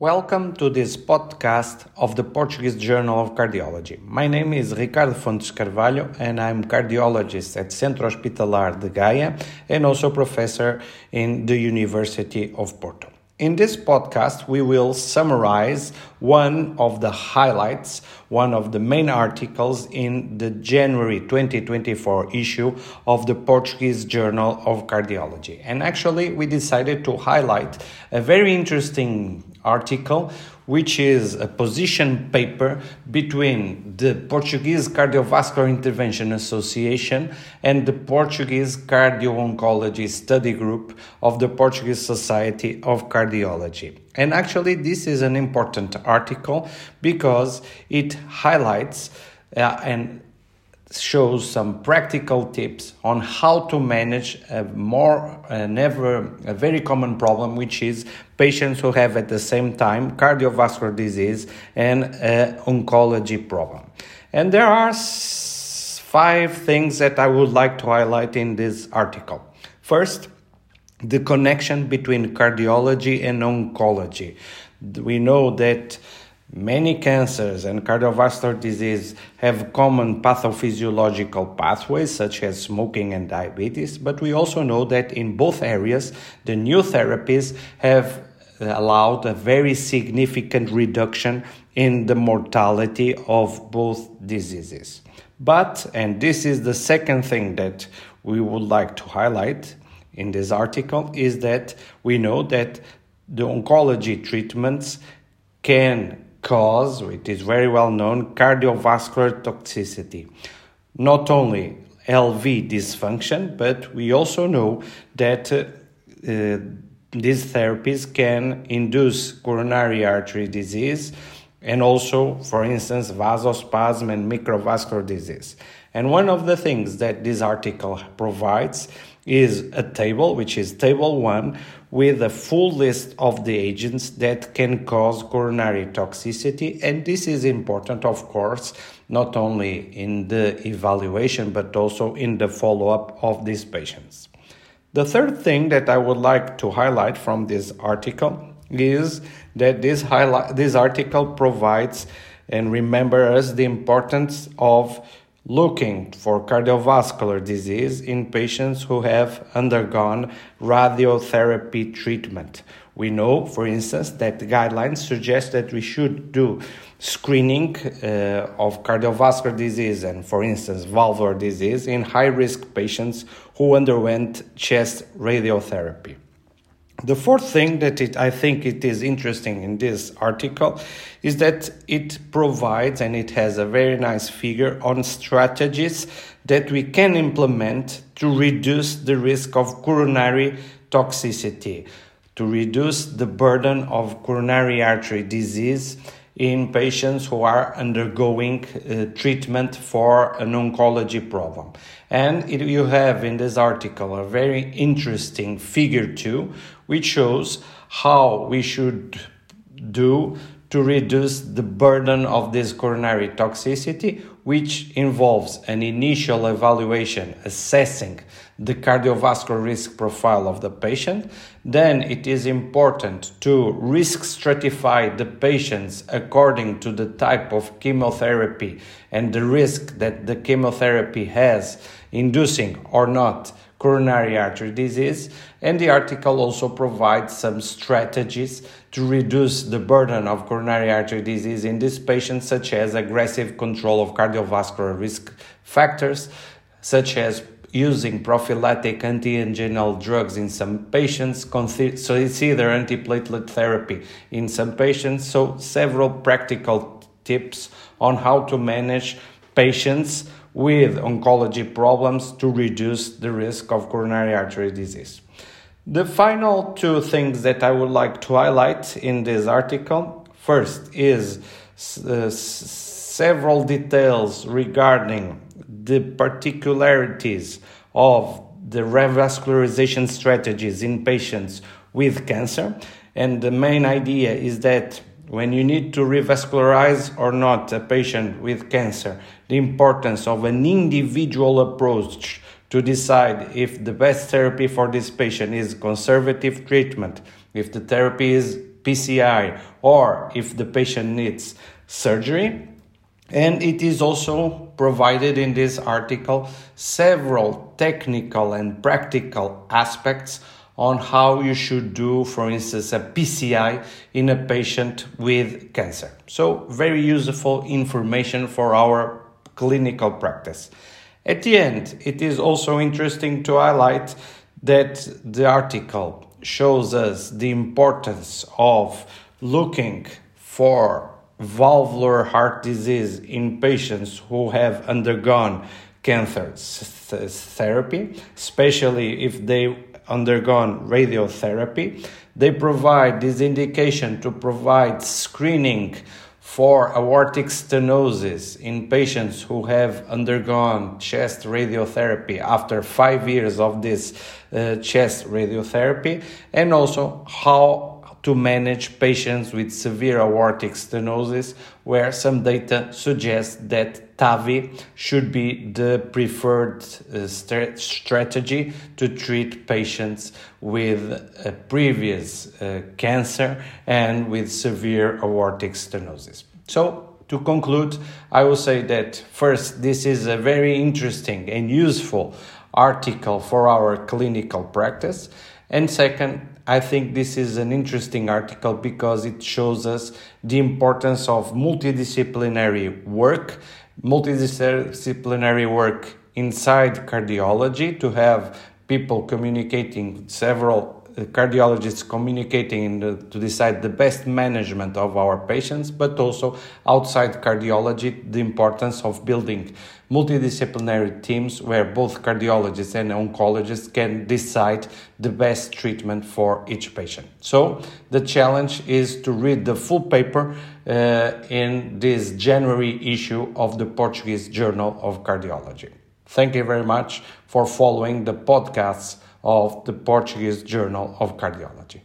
Welcome to this podcast of the Portuguese Journal of Cardiology. My name is Ricardo Fontes Carvalho and I'm cardiologist at Centro Hospitalar de Gaia and also professor in the University of Porto. In this podcast, we will summarize one of the highlights, one of the main articles in the January 2024 issue of the Portuguese Journal of Cardiology. And actually, we decided to highlight a very interesting article which is a position paper between the Portuguese Cardiovascular Intervention Association and the Portuguese Cardio Oncology Study Group of the Portuguese Society of Cardiology. And actually, this is an important article because it highlights uh, and shows some practical tips on how to manage a more uh, never a very common problem which is patients who have at the same time cardiovascular disease and uh, oncology problem. And there are five things that i would like to highlight in this article. First the connection between cardiology and oncology. We know that Many cancers and cardiovascular disease have common pathophysiological pathways such as smoking and diabetes, but we also know that in both areas the new therapies have allowed a very significant reduction in the mortality of both diseases. But, and this is the second thing that we would like to highlight in this article, is that we know that the oncology treatments can cause, it is very well known, cardiovascular toxicity. Not only LV dysfunction, but we also know that uh, uh, these therapies can induce coronary artery disease and also, for instance, vasospasm and microvascular disease. And one of the things that this article provides is a table, which is table one, with a full list of the agents that can cause coronary toxicity. And this is important, of course, not only in the evaluation, but also in the follow up of these patients. The third thing that I would like to highlight from this article is that this, highlight, this article provides and remembers the importance of looking for cardiovascular disease in patients who have undergone radiotherapy treatment. We know, for instance, that the guidelines suggest that we should do screening uh, of cardiovascular disease and, for instance, valvular disease in high risk patients who underwent chest radiotherapy. The fourth thing that it, I think it is interesting in this article is that it provides and it has a very nice figure on strategies that we can implement to reduce the risk of coronary toxicity, to reduce the burden of coronary artery disease in patients who are undergoing uh, treatment for an oncology problem. And it, you have in this article a very interesting figure too, which shows how we should do to reduce the burden of this coronary toxicity, which involves an initial evaluation assessing the cardiovascular risk profile of the patient. Then it is important to risk stratify the patients according to the type of chemotherapy and the risk that the chemotherapy has, inducing or not coronary artery disease, and the article also provides some strategies to reduce the burden of coronary artery disease in these patients, such as aggressive control of cardiovascular risk factors, such as using prophylactic anti-anginal drugs in some patients, so it's either antiplatelet therapy in some patients. So several practical tips on how to manage patients with oncology problems to reduce the risk of coronary artery disease. The final two things that I would like to highlight in this article first is uh, several details regarding the particularities of the revascularization strategies in patients with cancer. And the main idea is that when you need to revascularize or not a patient with cancer, the importance of an individual approach to decide if the best therapy for this patient is conservative treatment, if the therapy is PCI or if the patient needs surgery. And it is also provided in this article several technical and practical aspects on how you should do, for instance, a PCI in a patient with cancer. So, very useful information for our clinical practice. At the end, it is also interesting to highlight that the article shows us the importance of looking for valvular heart disease in patients who have undergone cancer therapy, especially if they undergone radiotherapy. They provide this indication to provide screening for aortic stenosis in patients who have undergone chest radiotherapy after five years of this uh, chest radiotherapy, and also how to manage patients with severe aortic stenosis, where some data suggests that TAVI should be the preferred uh, st- strategy to treat patients with a previous uh, cancer and with severe aortic stenosis. So, to conclude, I will say that first, this is a very interesting and useful article for our clinical practice. And second, I think this is an interesting article because it shows us the importance of multidisciplinary work, multidisciplinary work inside cardiology to have people communicating several cardiologists communicating the, to decide the best management of our patients, but also outside cardiology, the importance of building multidisciplinary teams where both cardiologists and oncologists can decide the best treatment for each patient. So, the challenge is to read the full paper uh, in this January issue of the Portuguese Journal of Cardiology. Thank you very much for following the podcasts of the Portuguese Journal of Cardiology.